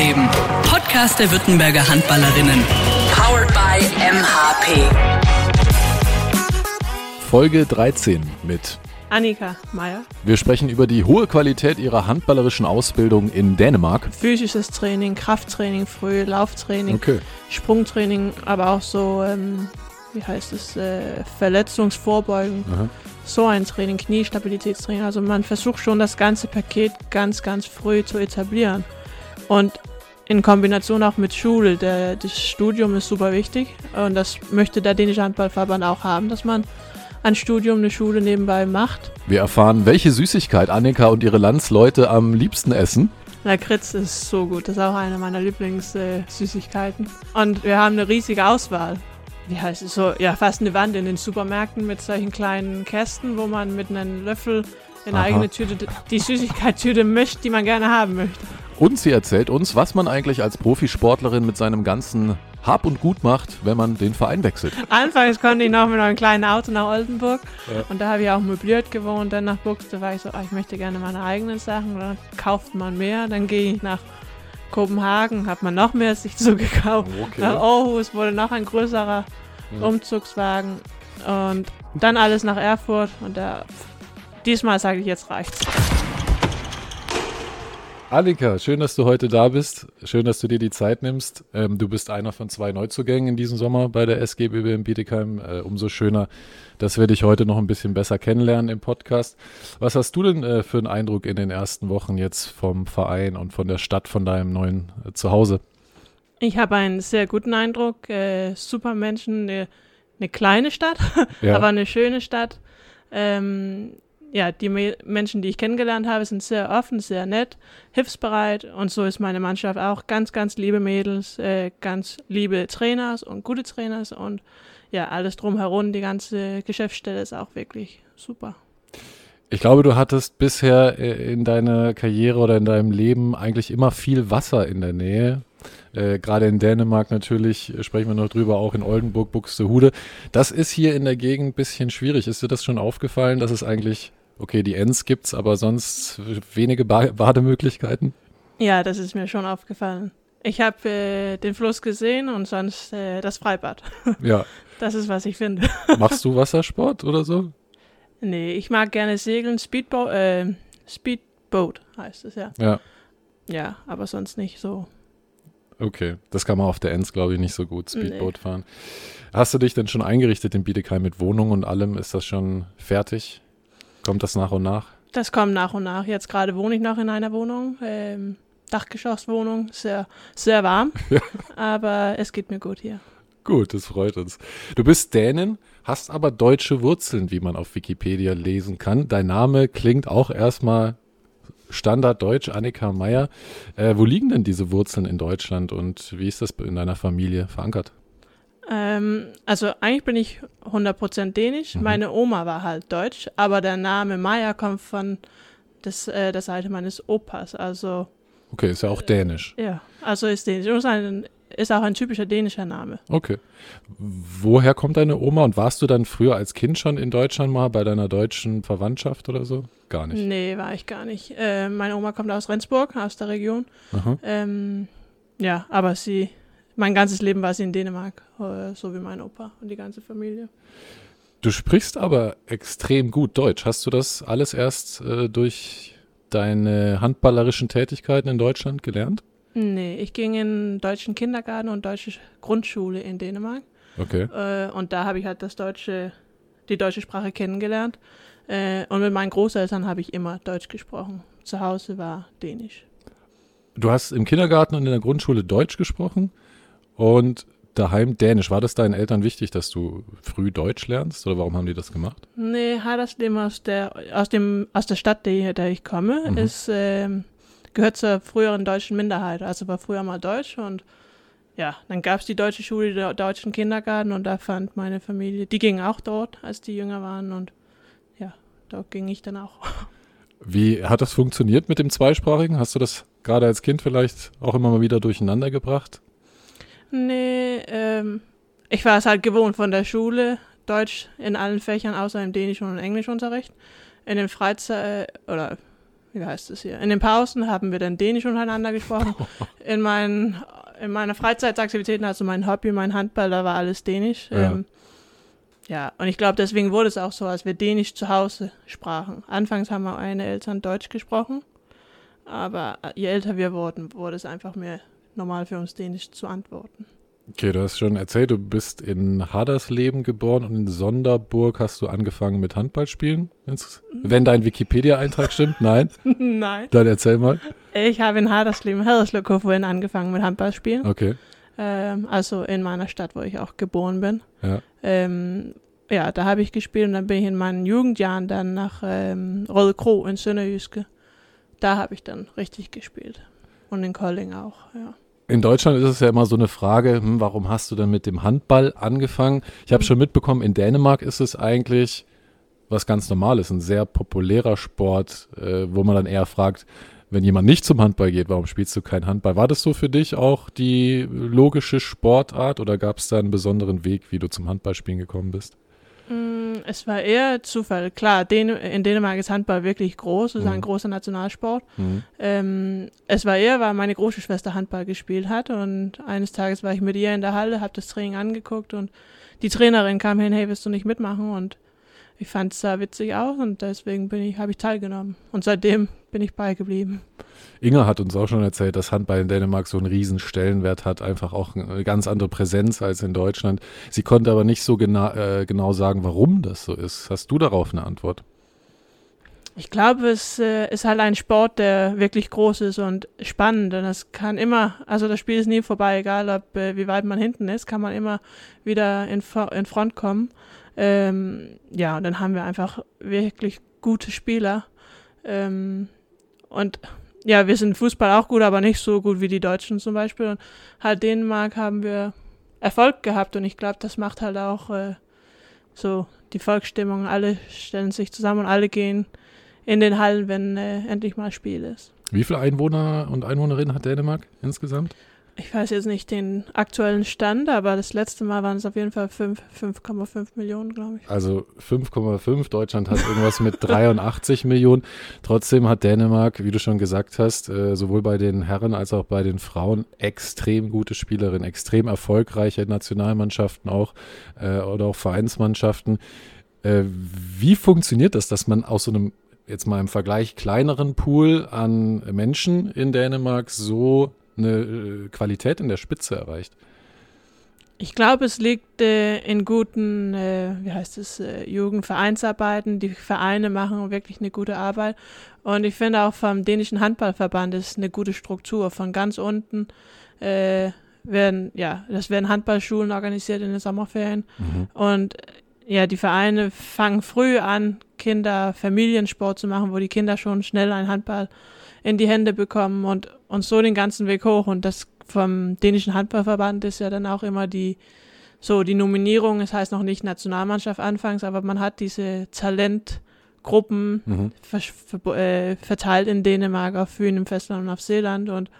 Handballleben. Podcast der Württemberger Handballerinnen. Powered by MHP. Folge 13 mit Annika Meyer. Wir sprechen über die hohe Qualität ihrer handballerischen Ausbildung in Dänemark. Physisches Training, Krafttraining früh, Lauftraining, Okay. Sprungtraining, aber auch so, ähm, wie heißt es, äh, Verletzungsvorbeugen. Aha. So ein Training, Kniestabilitätstraining. Also man versucht schon das ganze Paket ganz, ganz früh zu etablieren. Und in Kombination auch mit Schule. Der, das Studium ist super wichtig und das möchte der dänische Handballverband auch haben, dass man ein Studium, eine Schule nebenbei macht. Wir erfahren, welche Süßigkeit Annika und ihre Landsleute am liebsten essen. Lakritz ist so gut. Das ist auch eine meiner Lieblingssüßigkeiten. Und wir haben eine riesige Auswahl. Wie heißt es so? Ja, fast eine Wand in den Supermärkten mit solchen kleinen Kästen, wo man mit einem Löffel in Aha. eine eigene Tüte die Süßigkeitstüte mischt, die man gerne haben möchte. Und sie erzählt uns, was man eigentlich als Profisportlerin mit seinem ganzen Hab und Gut macht, wenn man den Verein wechselt. Anfangs konnte ich noch mit einem kleinen Auto nach Oldenburg und da habe ich auch möbliert gewohnt. Dann nach Buxte war ich so, ah, ich möchte gerne meine eigenen Sachen. Dann kauft man mehr. Dann gehe ich nach Kopenhagen, hat man noch mehr sich zugekauft. Okay. Nach Aarhus wurde noch ein größerer Umzugswagen und dann alles nach Erfurt und da, diesmal sage ich, jetzt reicht's. Annika, schön, dass du heute da bist. Schön, dass du dir die Zeit nimmst. Ähm, du bist einer von zwei Neuzugängen in diesem Sommer bei der SGBB in Bietigheim. Äh, umso schöner, dass wir dich heute noch ein bisschen besser kennenlernen im Podcast. Was hast du denn äh, für einen Eindruck in den ersten Wochen jetzt vom Verein und von der Stadt, von deinem neuen äh, Zuhause? Ich habe einen sehr guten Eindruck. Äh, super Menschen, eine, eine kleine Stadt, Ja. aber eine schöne Stadt. Ähm, ja, die Me Menschen, die ich kennengelernt habe, sind sehr offen, sehr nett, hilfsbereit und so ist meine Mannschaft auch. Ganz, ganz liebe Mädels, äh, ganz liebe Trainers und gute Trainers und ja, alles drumherum, die ganze Geschäftsstelle ist auch wirklich super. Ich glaube, du hattest bisher äh, in deiner Karriere oder in deinem Leben eigentlich immer viel Wasser in der Nähe. Äh, Gerade in Dänemark natürlich, äh, sprechen wir noch drüber, auch in Oldenburg, Buxtehude. Das ist hier in der Gegend ein bisschen schwierig. Ist dir das schon aufgefallen, dass es eigentlich, okay, die Ents gibt's, aber sonst wenige ba Bademöglichkeiten? Ja, das ist mir schon aufgefallen. Ich habe äh, den Fluss gesehen und sonst äh, das Freibad. Ja. Das ist, was ich finde. Machst du Wassersport oder so? Nee, ich mag gerne segeln. Speedboat, äh, Speedboat heißt es ja. Ja. Ja, aber sonst nicht so. Okay, das kann man auf der Ents, glaube ich, nicht so gut Nee. Speedboot fahren. Hast du dich denn schon eingerichtet in Bietigheim mit Wohnung und allem? Ist das schon fertig? Kommt das nach und nach? Das kommt nach und nach. Jetzt gerade wohne ich noch in einer Wohnung, ähm, Dachgeschosswohnung, sehr, sehr warm. Aber es geht mir gut hier. Gut, das freut uns. Du bist Dänin, hast aber deutsche Wurzeln, wie man auf Wikipedia lesen kann. Dein Name klingt auch erstmal Standarddeutsch, Annika Meyer. Äh, wo liegen denn diese Wurzeln in Deutschland und wie ist das in deiner Familie verankert? Ähm, also eigentlich bin ich 100% dänisch. Mhm. Meine Oma war halt deutsch, aber der Name Maya kommt von des, äh, der Seite meines Opas. Also Okay, ist ja auch dänisch. ja, also ist dänisch. Und ist, ein, ist auch ein typischer dänischer Name. Okay. Woher kommt deine Oma und warst du dann früher als Kind schon in Deutschland mal bei deiner deutschen Verwandtschaft oder so? Gar nicht. Nee, war ich gar nicht. Äh, meine Oma kommt aus Rendsburg, aus der Region. Ähm, ja, aber sie, mein ganzes Leben war sie in Dänemark, äh, so wie mein Opa und die ganze Familie. Du sprichst aber extrem gut Deutsch. Hast du das alles erst äh, durch deine handballerischen Tätigkeiten in Deutschland gelernt? Nee, ich ging in deutschen Kindergarten und deutsche Grundschule in Dänemark. Okay. Äh, und da habe ich halt das deutsche, die deutsche Sprache kennengelernt. Äh, und mit meinen Großeltern habe ich immer Deutsch gesprochen. Zu Hause war Dänisch. Du hast im Kindergarten und in der Grundschule Deutsch gesprochen und daheim Dänisch. War das deinen Eltern wichtig, dass du früh Deutsch lernst oder warum haben die das gemacht? Nee, Haderslehm aus der, aus dem, aus der Stadt, der, der ich komme, Mhm. ist, ähm, gehört zur früheren deutschen Minderheit. Also war früher mal Deutsch und ja, dann gab es die deutsche Schule, den deutschen Kindergarten und da fand meine Familie, die ging auch dort, als die jünger waren und ja, dort ging ich dann auch. Wie hat das funktioniert mit dem Zweisprachigen? Hast du das gerade als Kind vielleicht auch immer mal wieder durcheinander gebracht? Nee, ähm, ich war es halt gewohnt von der Schule, Deutsch in allen Fächern außer im Dänisch- und Englischunterricht. In den Freizeit- oder wie heißt es hier? In den Pausen haben wir dann Dänisch untereinander gesprochen. In, meinen, in meiner Freizeitaktivitäten, also mein Hobby, mein Handball, da war alles Dänisch. Ja. Ähm, ja, und ich glaube, deswegen wurde es auch so, als wir Dänisch zu Hause sprachen. Anfangs haben meine Eltern Deutsch gesprochen, aber je älter wir wurden, wurde es einfach mehr normal für uns Dänisch zu antworten. Okay, du hast schon erzählt, du bist in Hadersleben geboren und in Sonderburg hast du angefangen mit Handballspielen. Wenn dein Wikipedia-Eintrag stimmt, nein? Nein. Dann erzähl mal. Ich habe in Hadersleben, Haderslev vorhin angefangen mit Handballspielen. Okay. Ähm, also in meiner Stadt, wo ich auch geboren bin. Ja. Ähm, ja, da habe ich gespielt und dann bin ich in meinen Jugendjahren dann nach ähm, Kro in Sønderjyske. Da habe ich dann richtig gespielt. Und in Kolling auch, ja. In Deutschland ist es ja immer so eine Frage, hm, warum hast du denn mit dem Handball angefangen? Ich habe Mhm. schon mitbekommen, in Dänemark ist es eigentlich was ganz Normales, ein sehr populärer Sport, äh, wo man dann eher fragt, wenn jemand nicht zum Handball geht, warum spielst du kein Handball? War das so für dich auch die logische Sportart oder gab es da einen besonderen Weg, wie du zum Handballspielen gekommen bist? Mm, Es war eher Zufall. Klar, Dän in Dänemark ist Handball wirklich groß, es ist Mhm. ein großer Nationalsport. Mhm. Ähm, es war eher, weil meine große Schwester Handball gespielt hat und eines Tages war ich mit ihr in der Halle, habe das Training angeguckt und die Trainerin kam hin, hey, willst du nicht mitmachen? Und ich fand es sah witzig aus und deswegen bin ich, habe ich teilgenommen. Und seitdem bin ich beigeblieben. Inga hat uns auch schon erzählt, dass Handball in Dänemark so einen riesen Stellenwert hat, einfach auch eine ganz andere Präsenz als in Deutschland. Sie konnte aber nicht so gena äh, genau sagen, warum das so ist. Hast du darauf eine Antwort? Ich glaube, es äh, ist halt ein Sport, der wirklich groß ist und spannend. Und es kann immer, also das Spiel ist nie vorbei, egal ob äh, wie weit man hinten ist, kann man immer wieder in, in Front kommen. Ähm, ja, und dann haben wir einfach wirklich gute Spieler. Ähm, und ja, wir sind Fußball auch gut, aber nicht so gut wie die Deutschen zum Beispiel. Und halt Dänemark haben wir Erfolg gehabt und ich glaube, das macht halt auch äh, so die Volksstimmung. Alle stellen sich zusammen und alle gehen in den Hallen, wenn äh, endlich mal Spiel ist. Wie viele Einwohner und Einwohnerinnen hat Dänemark insgesamt? Ich weiß jetzt nicht den aktuellen Stand, aber das letzte Mal waren es auf jeden Fall fünf- 5,5 Millionen, glaube ich. Also 5,5. Deutschland hat irgendwas mit 83 Millionen. Trotzdem hat Dänemark, wie du schon gesagt hast, äh, sowohl bei den Herren als auch bei den Frauen extrem gute Spielerinnen, extrem erfolgreiche Nationalmannschaften auch äh, oder auch Vereinsmannschaften. Äh, wie funktioniert das, dass man aus so einem jetzt mal im Vergleich kleineren Pool an Menschen in Dänemark so eine äh, Qualität in der Spitze erreicht? Ich glaube, es liegt äh, in guten, äh, wie heißt es, äh, Jugendvereinsarbeiten. Die Vereine machen wirklich eine gute Arbeit. Und ich finde auch vom dänischen Handballverband ist eine gute Struktur. Von ganz unten äh, werden, ja, das werden Handballschulen organisiert in den Sommerferien. Und äh, ja, die Vereine fangen früh an, Kinder Familiensport zu machen, wo die Kinder schon schnell einen Handball in die Hände bekommen und, und so den ganzen Weg hoch. Und das vom dänischen Handballverband ist ja dann auch immer die, so die Nominierung, es heißt noch nicht Nationalmannschaft anfangs, aber man hat diese Talentgruppen Mhm. ver ver äh, verteilt in Dänemark, auf Fünen im Festland und auf Seeland und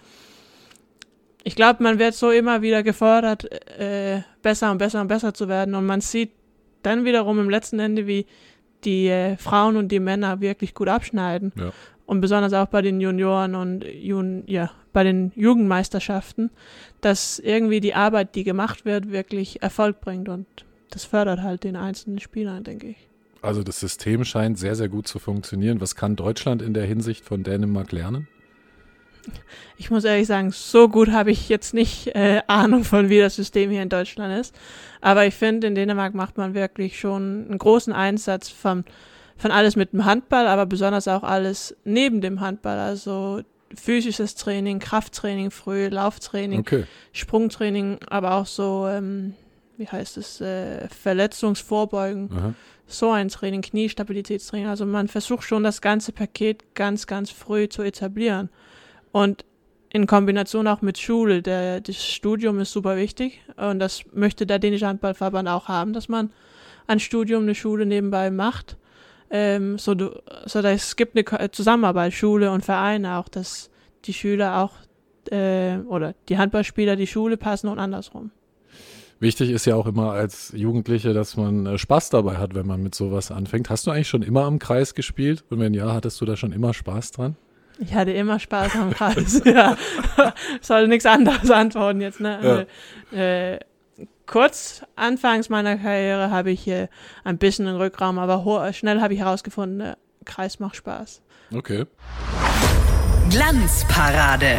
ich glaube, man wird so immer wieder gefordert, äh, besser und besser und besser zu werden und man sieht dann wiederum im letzten Ende, wie die äh, Frauen und die Männer wirklich gut abschneiden. Ja. Und besonders auch bei den Junioren und Jun ja, bei den Jugendmeisterschaften, dass irgendwie die Arbeit, die gemacht wird, wirklich Erfolg bringt. Und das fördert halt den einzelnen Spielern, denke ich. Also das System scheint sehr, sehr gut zu funktionieren. Was kann Deutschland in der Hinsicht von Dänemark lernen? Ich muss ehrlich sagen, so gut habe ich jetzt nicht äh, Ahnung von, wie das System hier in Deutschland ist. Aber ich finde, in Dänemark macht man wirklich schon einen großen Einsatz von, von alles mit dem Handball, aber besonders auch alles neben dem Handball. Also physisches Training, Krafttraining früh, Lauftraining, Okay. Sprungtraining, aber auch so, ähm, wie heißt es, äh, Verletzungsvorbeugen. Aha. so ein Training, Kniestabilitätstraining. Also man versucht schon das ganze Paket ganz, ganz früh zu etablieren. Und in Kombination auch mit Schule. Der, das Studium ist super wichtig und das möchte der dänische Handballverband auch haben, dass man ein Studium, eine Schule nebenbei macht. Ähm, so, du, so dass es gibt eine Ko- Zusammenarbeit, Schule und Vereine auch, dass die Schüler auch äh, oder die Handballspieler die Schule passen und andersrum. Wichtig ist ja auch immer als Jugendliche, dass man äh, Spaß dabei hat, wenn man mit sowas anfängt. Hast du eigentlich schon immer am Kreis gespielt? Und wenn ja, hattest du da schon immer Spaß dran? Ich hatte immer Spaß am Kreis. ja. Soll nichts anderes antworten jetzt. Ne? Ja. Äh, kurz anfangs meiner Karriere habe ich äh, ein bisschen einen Rückraum, aber schnell habe ich herausgefunden, äh, Kreis macht Spaß. Okay. Glanzparade.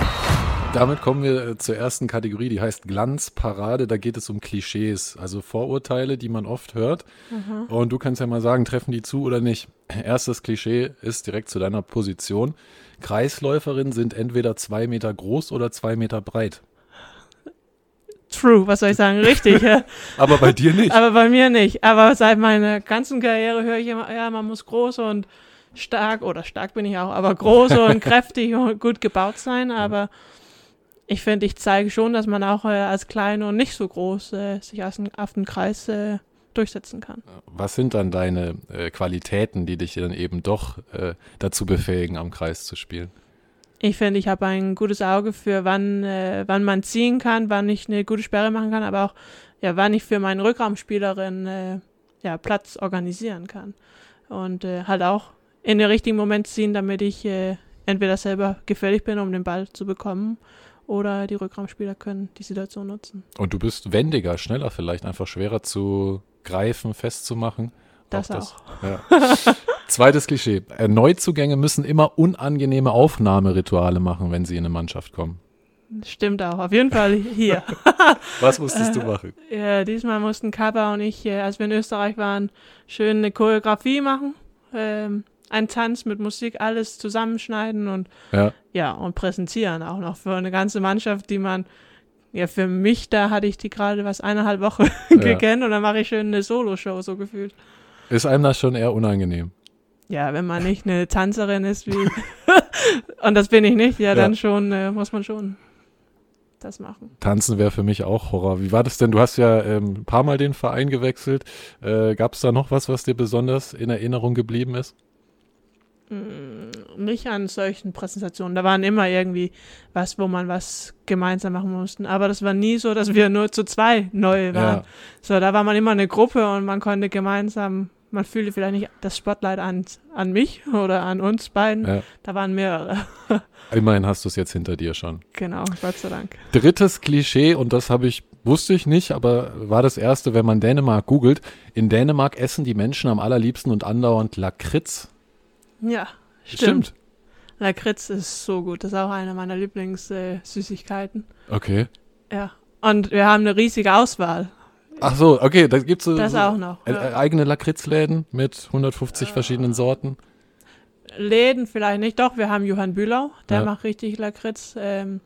Damit kommen wir äh, zur ersten Kategorie, die heißt Glanzparade. Da geht es um Klischees, also Vorurteile, die man oft hört. Mhm. Und du kannst ja mal sagen, treffen die zu oder nicht. Erstes Klischee ist direkt zu deiner Position. Kreisläuferinnen sind entweder zwei Meter groß oder zwei Meter breit. True, was soll ich sagen? Richtig. ja. Aber bei dir nicht. Aber bei mir nicht. Aber seit meiner ganzen Karriere höre ich immer, ja, man muss groß und stark, oder stark bin ich auch, aber groß und kräftig und gut gebaut sein. Aber ich finde, ich zeige schon, dass man auch äh, als klein und nicht so groß äh, sich aus auf den Kreis äh, durchsetzen kann. Was sind dann deine äh, Qualitäten, die dich dann eben doch äh, dazu befähigen, am Kreis zu spielen? Ich finde, ich habe ein gutes Auge für, wann, äh, wann man ziehen kann, wann ich eine gute Sperre machen kann, aber auch, ja, wann ich für meine Rückraumspielerin ja, Platz organisieren kann. Und halt auch in den richtigen Moment ziehen, damit ich entweder selber gefährlich bin, um den Ball zu bekommen, oder die Rückraumspieler können die Situation nutzen. Und du bist wendiger, schneller vielleicht, einfach schwerer zu greifen, festzumachen. Das auch. Das, auch. Ja. Zweites Klischee. Äh, Neuzugänge müssen immer unangenehme Aufnahmerituale machen, wenn sie in eine Mannschaft kommen. Stimmt auch, auf jeden Fall hier. Was musstest du machen? Ja, diesmal mussten Kappa und ich, äh, als wir in Österreich waren, schön eine Choreografie machen. Ähm, ein Tanz mit Musik, alles zusammenschneiden und ja. ja, und präsentieren auch noch für eine ganze Mannschaft, die man ja, für mich, da hatte ich die gerade was eineinhalb Wochen ja. gekannt und dann mache ich schön eine Solo-Show, so gefühlt. Ist einem das schon eher unangenehm? Ja, wenn man nicht eine Tanzerin ist wie, und das bin ich nicht, ja, ja. dann schon, äh, muss man schon das machen. Tanzen wäre für mich auch Horror. Wie war das denn? Du hast ja ähm, ein paar Mal den Verein gewechselt. Äh, Gab es da noch was, was dir besonders in Erinnerung geblieben ist? Mm, nicht an solchen Präsentationen. Da waren immer irgendwie was, wo man was gemeinsam machen musste. Aber das war nie so, dass wir nur zu zwei neu waren. Ja. So, da war man immer eine Gruppe und man konnte gemeinsam, man fühlte vielleicht nicht das Spotlight an, an mich oder an uns beiden. Ja. Da waren mehrere. Immerhin hast du es jetzt hinter dir schon. Genau, Gott sei Dank. Drittes Klischee, und das habe ich, wusste ich nicht, aber war das erste, wenn man Dänemark googelt. In Dänemark essen die Menschen am allerliebsten und andauernd Lakritz. Ja, stimmt. stimmt. Lakritz ist so gut. Das ist auch eine meiner Lieblingssüßigkeiten. Äh, okay. Ja. Und wir haben eine riesige Auswahl. Ach so, okay, da gibt es so, das so auch noch, ja. Äh, eigene Lakritzläden mit 150 äh, verschiedenen Sorten. Läden vielleicht nicht, doch, wir haben Johann Bühlau, der ja. macht richtig Lakritz. Ähm,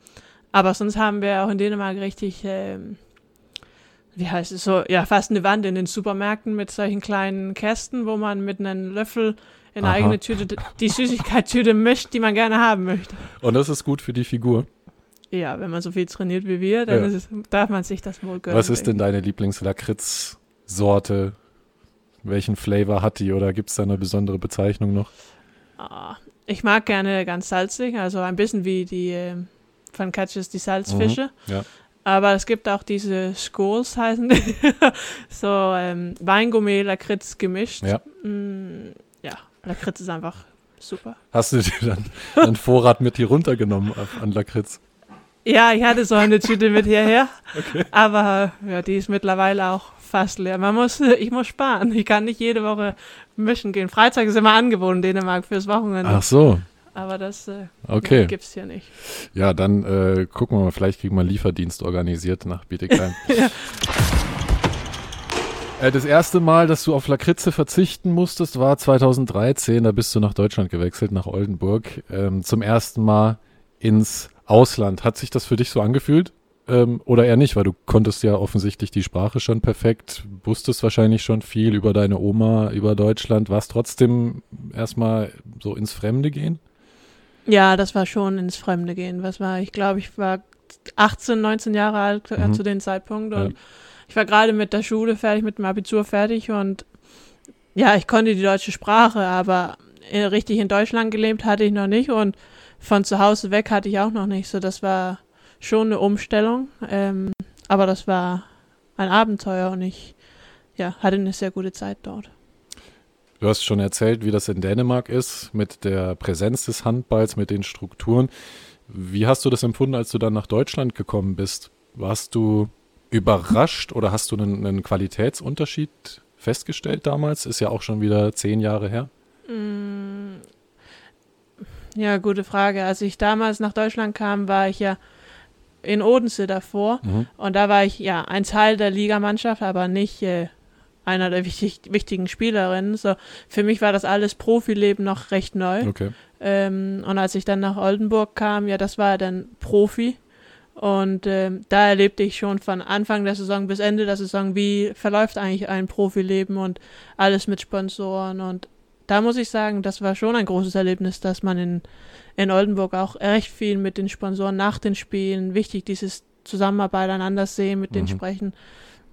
aber sonst haben wir auch in Dänemark richtig, ähm, wie heißt es so, ja, fast eine Wand in den Supermärkten mit solchen kleinen Kästen, wo man mit einem Löffel in eine eigene Tüte, die Süßigkeitstüte mischt, die man gerne haben möchte. Und das ist gut für die Figur. Ja, wenn man so viel trainiert wie wir, dann ja. es, darf man sich das wohl gönnen. Was ist denn deine Lieblingslakritz-Sorte? Welchen Flavor hat die oder gibt es da eine besondere Bezeichnung noch? Ah, ich mag gerne ganz salzig, also ein bisschen wie die äh, von Catches die Salzfische. Mhm, ja. Aber es gibt auch diese Schools heißen die. so ähm, Weingummi, Lakritz gemischt. Ja. Lakritz ist einfach super. Hast du dir dann einen Vorrat mit hier runtergenommen an Lakritz? Ja, ich hatte so eine Tüte mit hierher. Okay. Aber ja, die ist mittlerweile auch fast leer. Man muss, ich muss sparen. Ich kann nicht jede Woche mischen gehen. Freitag ist immer angeboten in Dänemark fürs Wochenende. Ach so. Aber das äh, okay. gibt es hier nicht. Ja, dann äh, gucken wir mal, vielleicht kriegen wir einen Lieferdienst organisiert nach Bietigheim. ja. Äh, das erste Mal, dass du auf Lakritze verzichten musstest, war 2013. Da bist du nach Deutschland gewechselt, nach Oldenburg. Ähm, zum ersten Mal ins Ausland. Hat sich das für dich so angefühlt? Ähm, oder eher nicht, weil du konntest ja offensichtlich die Sprache schon perfekt, wusstest wahrscheinlich schon viel über deine Oma, über Deutschland. Warst trotzdem erstmal so ins Fremde gehen? Ja, das war schon ins Fremde gehen. Was war, ich glaube, ich war 18, 19 Jahre alt äh, mhm. zu dem Zeitpunkt und ja ich war gerade mit der Schule fertig, mit dem Abitur fertig und ja, ich konnte die deutsche Sprache, aber richtig in Deutschland gelebt hatte ich noch nicht und von zu Hause weg hatte ich auch noch nicht. So, das war schon eine Umstellung. Ähm, aber das war ein Abenteuer und ich ja, hatte eine sehr gute Zeit dort. Du hast schon erzählt, wie das in Dänemark ist, mit der Präsenz des Handballs, mit den Strukturen. Wie hast du das empfunden, als du dann nach Deutschland gekommen bist? Warst du überrascht oder hast du einen, einen Qualitätsunterschied festgestellt damals? Ist ja auch schon wieder zehn Jahre her. Mm, ja, gute Frage. Als ich damals nach Deutschland kam, war ich ja in Odense davor mhm. und da war ich ja ein Teil der Ligamannschaft, aber nicht äh, einer der wichtig, wichtigen Spielerinnen. So, für mich war das alles Profileben noch recht neu. Okay. Ähm, und als ich dann nach Oldenburg kam, ja, das war dann Profi. Und äh, da erlebte ich schon von Anfang der Saison bis Ende der Saison, wie verläuft eigentlich ein Profileben und alles mit Sponsoren. Und da muss ich sagen, das war schon ein großes Erlebnis, dass man in, in Oldenburg auch recht viel mit den Sponsoren nach den Spielen, wichtig dieses Zusammenarbeit einander sehen, mit mhm. denen sprechen.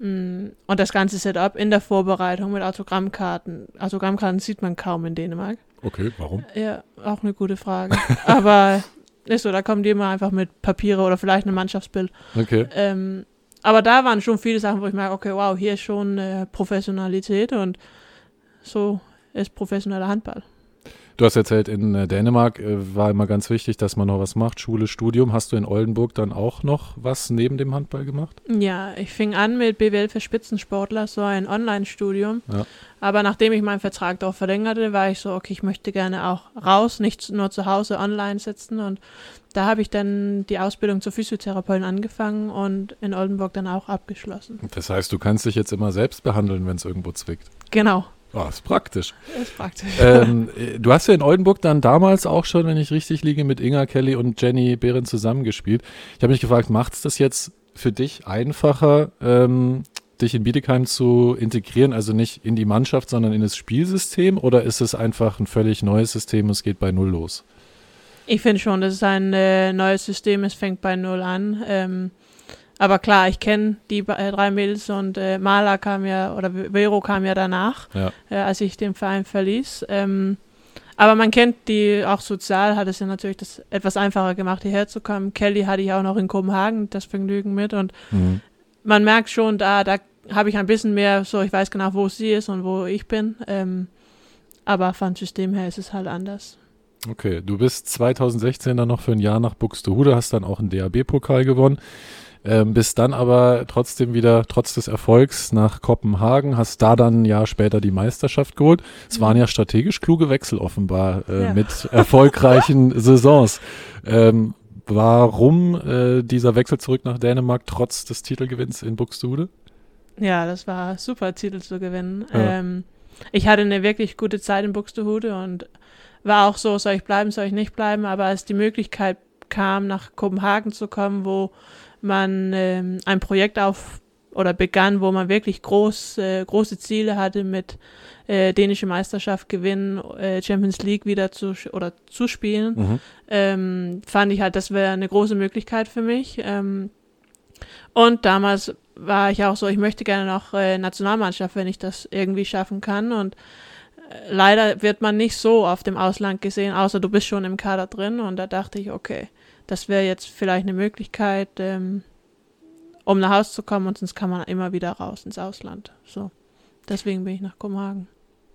Mm, und das ganze Setup in der Vorbereitung mit Autogrammkarten. Autogrammkarten sieht man kaum in Dänemark. Okay, warum? Ja, auch eine gute Frage. Aber ist so, da kommen die immer einfach mit Papiere oder vielleicht ein Mannschaftsbild. Okay. Ähm, aber da waren schon viele Sachen, wo ich merke, okay, wow, hier ist schon äh, Professionalität und so ist professioneller Handball. Du hast erzählt, in äh, Dänemark äh, war immer ganz wichtig, dass man noch was macht, Schule, Studium. Hast du in Oldenburg dann auch noch was neben dem Handball gemacht? Ja, ich fing an mit BWL für Spitzensportler, so ein Online-Studium. Ja. Aber nachdem ich meinen Vertrag dort verlängerte, war ich so, okay, ich möchte gerne auch raus, nicht nur zu Hause online sitzen. Und da habe ich dann die Ausbildung zur Physiotherapeutin angefangen und in Oldenburg dann auch abgeschlossen. Das heißt, du kannst dich jetzt immer selbst behandeln, wenn es irgendwo zwickt. Genau. Oh, ist praktisch. Ist praktisch. Ähm, du hast ja in Oldenburg dann damals auch schon, wenn ich richtig liege, mit Inga Kelly und Jenny Behren zusammengespielt. Ich habe mich gefragt, macht es das jetzt für dich einfacher, ähm, dich in Bietigheim zu integrieren, also nicht in die Mannschaft, sondern in das Spielsystem? Oder ist es einfach ein völlig neues System und es geht bei Null los? Ich finde schon, das ist ein äh, neues System, es fängt bei Null an. Ähm, aber klar, ich kenne die äh, drei Mädels und äh, Mala kam ja, oder Vero kam ja danach, ja. Äh, als ich den Verein verließ. Ähm, aber man kennt die auch sozial, hat es ja natürlich das etwas einfacher gemacht, hierher zu kommen. Kelly hatte ich auch noch in Kopenhagen das Vergnügen mit und mhm. man merkt schon, da, da habe ich ein bisschen mehr, so ich weiß genau, wo sie ist und wo ich bin. Ähm, aber vom System her ist es halt anders. Okay, du bist 2016 dann noch für ein Jahr nach Buxtehude, hast dann auch einen DAB-Pokal gewonnen. Ähm, bist dann aber trotzdem wieder, trotz des Erfolgs, nach Kopenhagen, hast da dann ein Jahr später die Meisterschaft geholt. Es waren ja strategisch kluge Wechsel offenbar äh, ja. mit erfolgreichen Saisons. Ähm, warum äh, dieser Wechsel zurück nach Dänemark trotz des Titelgewinns in Buxtehude? Ja, das war super, Titel zu gewinnen. Ja. Ähm, ich hatte eine wirklich gute Zeit in Buxtehude und war auch so, soll ich bleiben, soll ich nicht bleiben, aber als die Möglichkeit kam, nach Kopenhagen zu kommen, wo man ähm, ein Projekt auf oder begann, wo man wirklich groß, äh, große Ziele hatte mit äh, dänische Meisterschaft gewinnen, äh, Champions League wieder zu oder zu spielen, mhm. ähm, fand ich halt, das wäre eine große Möglichkeit für mich. Ähm, und damals war ich auch so, ich möchte gerne noch äh, Nationalmannschaft, wenn ich das irgendwie schaffen kann. Und äh, leider wird man nicht so auf dem Ausland gesehen, außer du bist schon im Kader drin. Und da dachte ich, okay, das wäre jetzt vielleicht eine Möglichkeit, ähm, um nach Hause zu kommen und sonst kann man immer wieder raus ins Ausland. So. Deswegen bin ich nach Kopenhagen.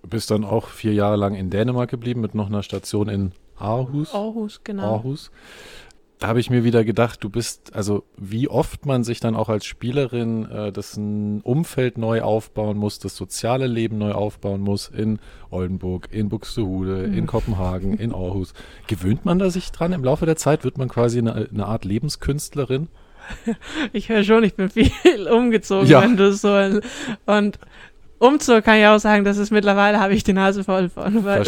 Du bist dann auch vier Jahre lang in Dänemark geblieben mit noch einer Station in Aarhus. Aarhus, genau. Aarhus da habe ich mir wieder gedacht, du bist, also wie oft man sich dann auch als Spielerin äh, das ein Umfeld neu aufbauen muss, das soziale Leben neu aufbauen muss in Oldenburg, in Buxtehude, mhm. in Kopenhagen, in Aarhus. Gewöhnt man da sich dran? Im Laufe der Zeit wird man quasi eine, eine Art Lebenskünstlerin? Ich höre schon, ich bin viel umgezogen, ja. wenn du so und Umzug kann ich auch sagen, dass es mittlerweile habe ich die Nase voll von. Weil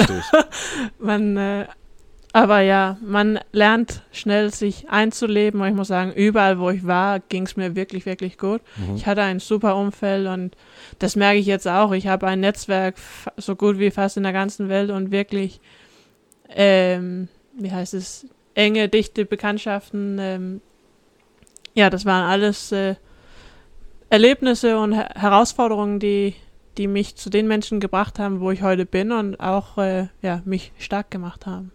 man äh, aber ja, man lernt schnell sich einzuleben und ich muss sagen, überall wo ich war, ging es mir wirklich, wirklich gut. Mhm. Ich hatte ein super Umfeld und das merke ich jetzt auch. Ich habe ein Netzwerk so gut wie fast in der ganzen Welt und wirklich, ähm, wie heißt es, enge, dichte Bekanntschaften. Ähm, ja, das waren alles äh, Erlebnisse und Her Herausforderungen, die, die mich zu den Menschen gebracht haben, wo ich heute bin und auch äh, ja, mich stark gemacht haben.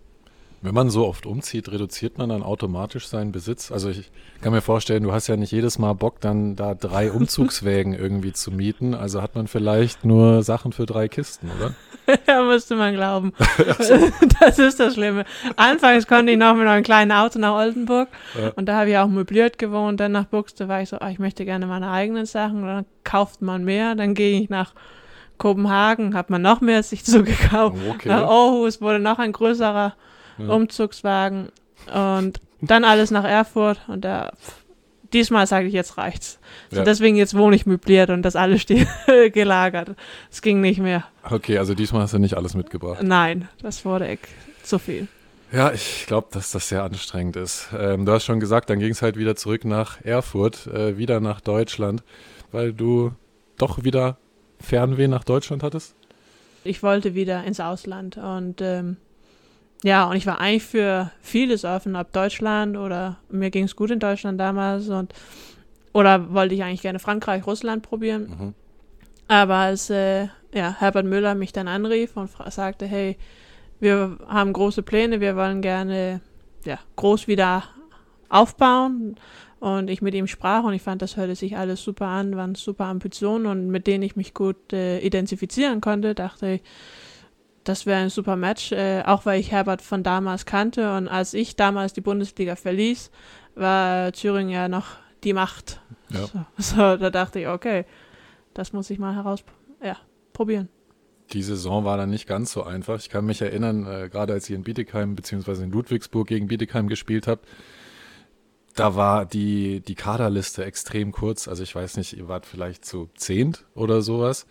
Wenn man so oft umzieht, reduziert man dann automatisch seinen Besitz? Also ich kann mir vorstellen, du hast ja nicht jedes Mal Bock, dann da drei Umzugswägen irgendwie zu mieten. Also hat man vielleicht nur Sachen für drei Kisten, oder? ja, musste man glauben. das ist das Schlimme. Anfangs konnte ich noch mit einem kleinen Auto nach Oldenburg Ja. und da habe ich auch möbliert gewohnt. Dann nach Buxte war ich so, ah, ich möchte gerne meine eigenen Sachen. Und dann kauft man mehr. Dann gehe ich nach Kopenhagen, hat man noch mehr sich zugekauft. Okay. Nach Aarhus wurde noch ein größerer Ja. Umzugswagen und dann alles nach Erfurt und da pff, diesmal sage ich jetzt reicht's. So Ja. deswegen jetzt wohne ich möbliert und das alles steht gelagert. Es ging nicht mehr. Okay, also diesmal hast du nicht alles mitgebracht. Nein, das wurde echt zu viel. Ja, ich glaube, dass das sehr anstrengend ist. Ähm, du hast schon gesagt, dann ging es halt wieder zurück nach Erfurt, äh, wieder nach Deutschland, weil du doch wieder Fernweh nach Deutschland hattest? Ich wollte wieder ins Ausland und ähm, ja, und ich war eigentlich für vieles offen, ob Deutschland oder mir ging es gut in Deutschland damals und oder wollte ich eigentlich gerne Frankreich, Russland probieren. Mhm. Aber als äh, ja, Herbert Müller mich dann anrief und sagte, hey, wir haben große Pläne, wir wollen gerne ja, groß wieder aufbauen. Und ich mit ihm sprach und ich fand, das hörte sich alles super an, waren super Ambitionen und mit denen ich mich gut äh, identifizieren konnte, dachte ich, das wäre ein super Match, äh, auch weil ich Herbert von damals kannte. Und als ich damals die Bundesliga verließ, war Thüringen ja noch die Macht. Ja. So, so, da dachte ich, okay, das muss ich mal heraus ja, probieren. Die Saison war dann nicht ganz so einfach. Ich kann mich erinnern, äh, gerade als ihr in Bietigheim bzw. in Ludwigsburg gegen Bietigheim gespielt habt, da war die, die Kaderliste extrem kurz. Also ich weiß nicht, ihr wart vielleicht zu zehnt oder sowas.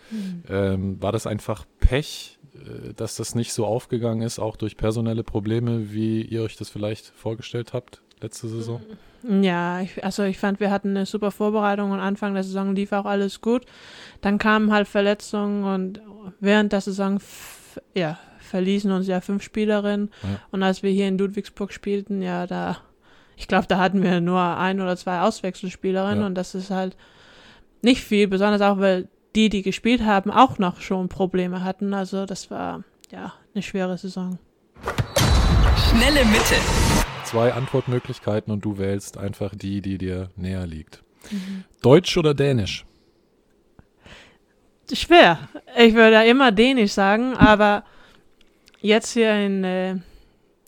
Ähm, war das einfach Pech, äh, dass das nicht so aufgegangen ist, auch durch personelle Probleme, wie ihr euch das vielleicht vorgestellt habt letzte Saison? Ja, ich, also ich fand, wir hatten eine super Vorbereitung und Anfang der Saison lief auch alles gut. Dann kamen halt Verletzungen und während der Saison ja, verließen uns ja fünf Spielerinnen. Ja. Und als wir hier in Ludwigsburg spielten, ja, da, ich glaube, da hatten wir nur ein oder zwei Auswechselspielerinnen Ja. und das ist halt nicht viel, besonders auch, weil die, die gespielt haben, auch noch schon Probleme hatten. Also das war ja eine schwere Saison. Schnelle Mitte. Zwei Antwortmöglichkeiten und du wählst einfach die, die dir näher liegt. Deutsch oder Dänisch? Schwer. Ich würde immer Dänisch sagen, aber jetzt hier in, äh,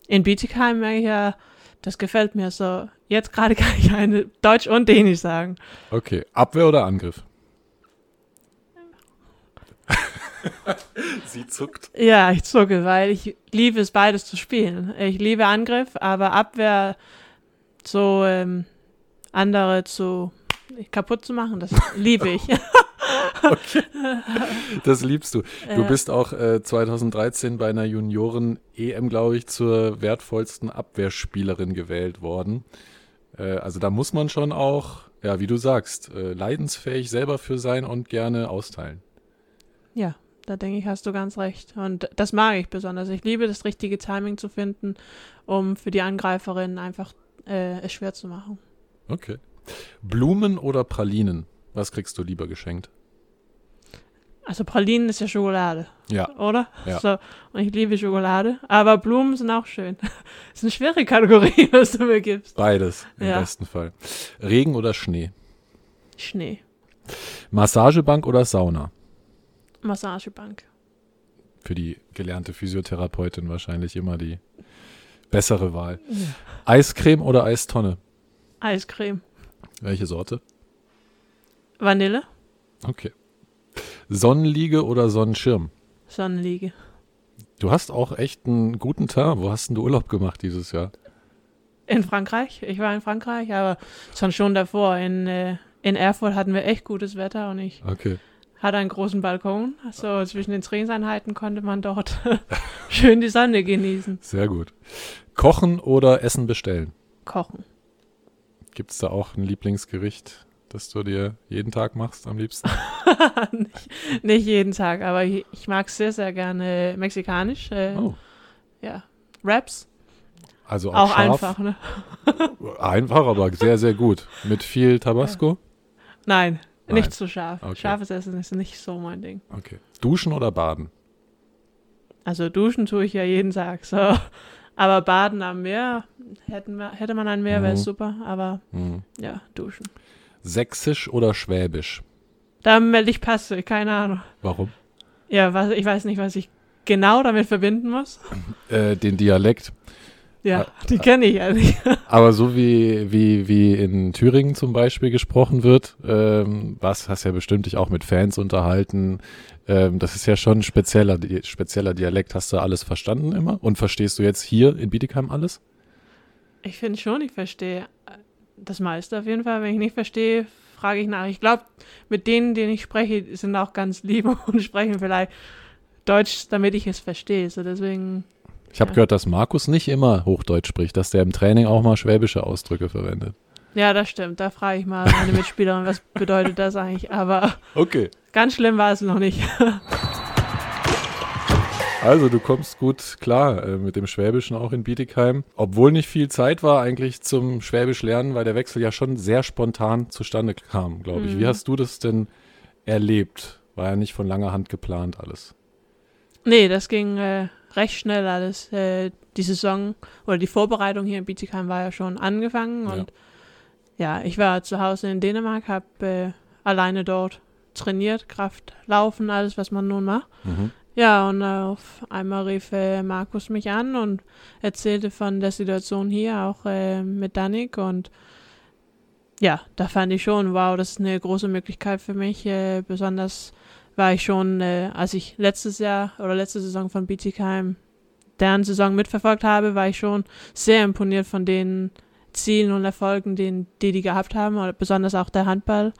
in Bietigheim merke ich ja, das gefällt mir so. Jetzt gerade kann ich eine Deutsch und Dänisch sagen. Okay, Abwehr oder Angriff? Sie zuckt. Ja, ich zucke, weil ich liebe es, beides zu spielen. Ich liebe Angriff, aber Abwehr so ähm, andere zu kaputt zu machen, das liebe ich. Das liebst du. Du bist auch äh, 2013 bei einer Junioren-EM, glaube ich, zur wertvollsten Abwehrspielerin gewählt worden. Äh, also da muss man schon auch, ja, wie du sagst, äh, leidensfähig selber für sein und gerne austeilen. Ja, da denke ich, hast du ganz recht. Und das mag ich besonders. Ich liebe das richtige Timing zu finden, um für die Angreiferin einfach äh, es schwer zu machen. Okay. Blumen oder Pralinen? Was kriegst du lieber geschenkt? Also Pralinen ist ja Schokolade, Ja, oder? Ja. So, und ich liebe Schokolade, aber Blumen sind auch schön. Das ist eine schwere Kategorie, was du mir gibst. beides im Ja. besten Fall. Regen oder Schnee? Schnee, Massagebank oder Sauna? Massagebank. Für die gelernte Physiotherapeutin wahrscheinlich immer die bessere Wahl. Eiscreme oder Eistonne? Eiscreme, Welche Sorte? Vanille, Okay. Sonnenliege oder Sonnenschirm? Sonnenliege. Du hast auch echt einen guten Tag. Wo hast denn du Urlaub gemacht dieses Jahr? In Frankreich, ich war in Frankreich, aber schon schon davor. In, äh, in Erfurt hatten wir echt gutes Wetter und ich Okay. hatte einen großen Balkon. So zwischen den Trainingseinheiten konnte man dort schön die Sonne genießen. Sehr gut. Kochen oder Essen bestellen? Kochen. Gibt es da auch ein Lieblingsgericht, das du dir jeden Tag machst am liebsten? nicht, nicht jeden Tag, aber ich, ich mag sehr, sehr gerne mexikanisch. Äh, Oh, Ja, Raps. also auch, Auch scharf. einfach, ne? Einfach, aber sehr, sehr gut. Mit viel Tabasco? Nein, Nein. nicht zu scharf. Okay. Scharfes Essen ist nicht so mein Ding. Okay. Duschen oder baden? Also duschen tue ich ja jeden Tag, so. Aber Baden am Meer, hätten wir, hätte man ein Meer, wäre Mhm. super. Aber Hm. ja, duschen. Sächsisch oder Schwäbisch? Da melde ich Passe, keine Ahnung. Warum? Ja, was, ich weiß nicht, was ich genau damit verbinden muss. Äh, den Dialekt. Ja, Ah, die kenne ich ja nicht. Aber so wie, wie, wie in Thüringen zum Beispiel gesprochen wird, ähm, was hast ja bestimmt dich auch mit Fans unterhalten. Ähm, das ist ja schon ein spezieller, spezieller Dialekt. Hast du alles verstanden immer? Und verstehst du jetzt hier in Bietigheim alles? Ich finde schon, ich verstehe das meiste auf jeden Fall. Wenn ich nicht verstehe, frage ich nach. Ich glaube, mit denen, denen ich spreche, sind auch ganz lieb und sprechen vielleicht Deutsch, damit ich es verstehe. So deswegen, Ich habe Ja. gehört, dass Markus nicht immer Hochdeutsch spricht, dass der im Training auch mal schwäbische Ausdrücke verwendet. ja, das stimmt. Da frage ich mal meine Mitspielerin, was bedeutet das eigentlich? Aber Okay. ganz schlimm war es noch nicht. Also du kommst gut klar äh, mit dem Schwäbischen auch in Bietigheim. Obwohl nicht viel Zeit war eigentlich zum Schwäbisch lernen, weil der Wechsel ja schon sehr spontan zustande kam, glaube ich. Mhm. Wie hast du das denn erlebt? War ja nicht von langer Hand geplant alles. Nee, das ging äh, recht schnell alles. Äh, die Saison oder die Vorbereitung hier in Bietigheim war ja schon angefangen und ja, ich war zu Hause in Dänemark, habe äh, alleine dort trainiert, Kraft, Laufen, alles, was man nun macht. Mhm. Ja, und auf einmal rief äh, Markus mich an und erzählte von der Situation hier, auch äh, mit Danik. Und ja, da fand ich schon, wow, das ist eine große Möglichkeit für mich. Äh, besonders war ich schon, äh, als ich letztes Jahr oder letzte Saison von Bietigheim deren Saison mitverfolgt habe, war ich schon sehr imponiert von den Zielen und Erfolgen, den, die die gehabt haben. Besonders auch der Handball,